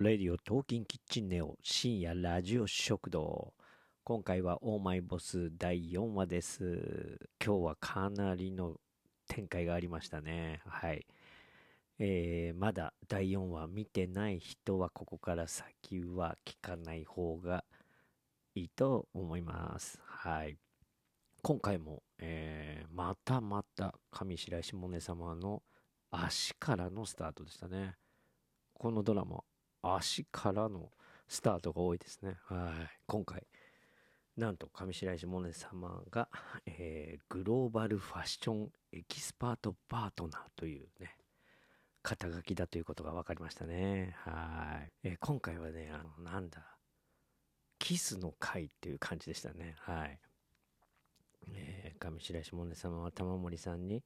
レディオトーキンキッチンネオ深夜ラジオ食堂。今回はオーマイボス第4話です。今日はかなりの展開がありましたね。はい。えー、まだ第4話見てない人はここから先は聞かない方がいいと思います。はい。今回も、えー、またまた上白石萌音様の足からのスタートでしたね。このドラマ、足からのスタートが多いですね。はい。今回、なんと上白石萌音様が、えー、グローバルファッションエキスパートパートナーというね、肩書きだということが分かりましたね。はい。えー、今回はね、あの、なんだ、キスの会っていう感じでしたね。はい。えー、上白石萌音様は玉森さんに、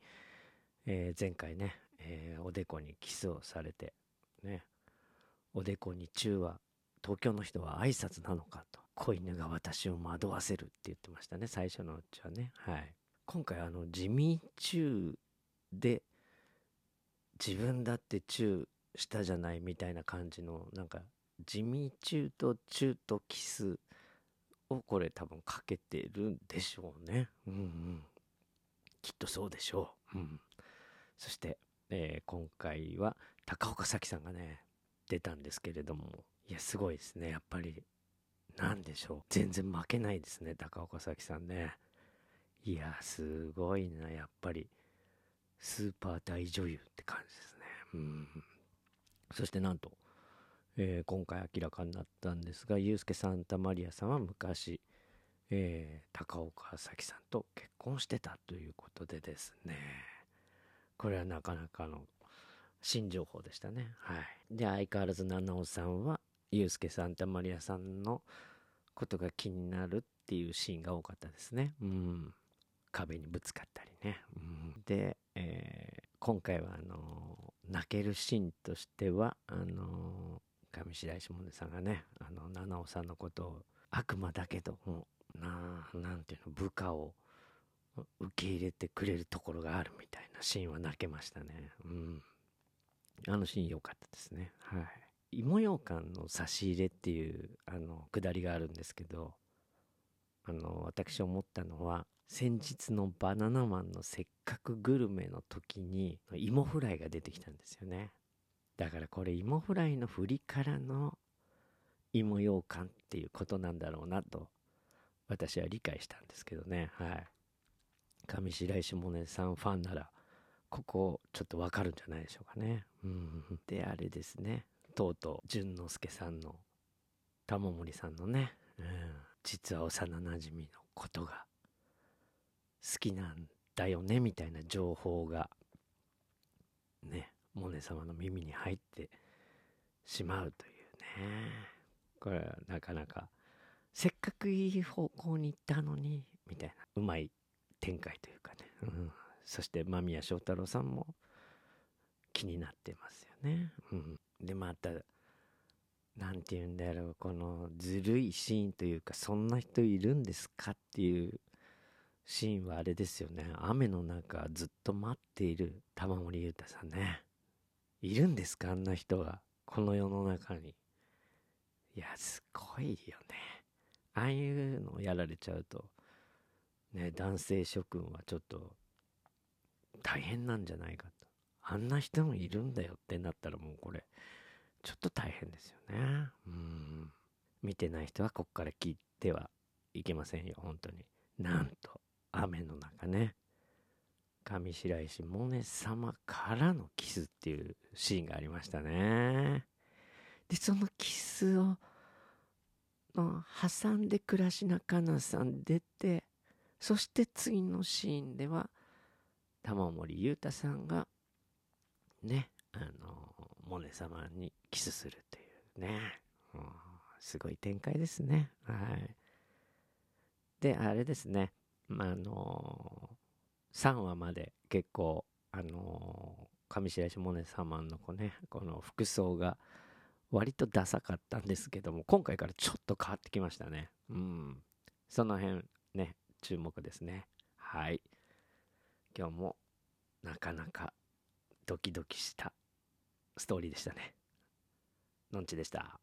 えー、前回ね、えー、おでこにキスをされて、ね。おでこに中は東京の人は挨拶なのかと。子犬が私を惑わせるって言ってましたね。最初のうちはね。はい。今回あの地味中で自分だってチューしたじゃないみたいな感じのなんか地味中とチューとキスをこれ多分かけてるんでしょうね。うんうん。きっとそうでしょう。うん。そして、えー、今回は高岡早紀さんがね、出たんですけれども、いや、すごいですね。やっぱり、なんでしょう。全然負けないですね、高岡早紀さんね。いや、すごいな、やっぱり。スーパー大女優って感じですね。うん。そしてなんと、えー、今回明らかになったんですが、ユースケ・サンタマリアさんは昔、えー、高岡早紀さんと結婚してたということでですね。これはなかなかの新情報でしたね。はい。で、相変わらず七尾さんは、ユースケ・サンタマリアさんのことが気になるっていうシーンが多かったですね。うん。壁にぶつかったりね。うん、で、えー、今回は、あのー、泣けるシーンとしては、あのー、上白石萌音さんがね、あの、七尾さんのことを悪魔だけど、もう、な、なんていうの、部下を受け入れてくれるところがあるみたいなシーンは泣けましたね。うん。あのシーン良かったですね。はい。芋ようかんの差し入れっていう、あの、くだりがあるんですけど、あの、私思ったのは、先日のバナナマンのせっかくグルメの時に、芋フライが出てきたんですよね。だからこれ芋フライの振りからの芋ようかんっていうことなんだろうなと、私は理解したんですけどね。はい。上白石萌音さんファンなら、ここちょっとわかるんじゃないでしょうかね。うん。で、あれですね。とうとう、淳之介さんの、玉森さんのね、うん、実は幼なじみのことが好きなんだよね、みたいな情報が、ね、モネ様の耳に入ってしまうというね。これはなかなか、せっかくいい方向に行ったのに、みたいな、うまい展開というかね。うんそして間宮祥太朗さんも気になってますよね。うん、でまた何て言うんだろうこのずるいシーンというかそんな人いるんですかっていうシーンはあれですよね。雨の中ずっと待っている玉森裕太さんね。いるんですかあんな人が。この世の中に。いやすごいよね。ああいうのをやられちゃうとね男性諸君はちょっと大変なんじゃないかと。あんな人もいるんだよってなったらもうこれ、ちょっと大変ですよね。うん。見てない人はこっから聞いてはいけませんよ、本当に。なんと、雨の中ね、上白石萌音様からのキスっていうシーンがありましたね。で、そのキスを、の挟んで倉科香菜さん出て、そして次のシーンでは、玉森裕太さんが、ね、あの、モネ様にキスするというね、うん、すごい展開ですね。はい。で、あれですね、まあ、あの3話まで結構、あの上白石萌音様のこ,、ね、この服装が割とダサかったんですけども、今回からちょっと変わってきましたね。うん。その辺ね、注目ですね。はい。今日もなかなかドキドキしたストーリーでしたね。のんちでした。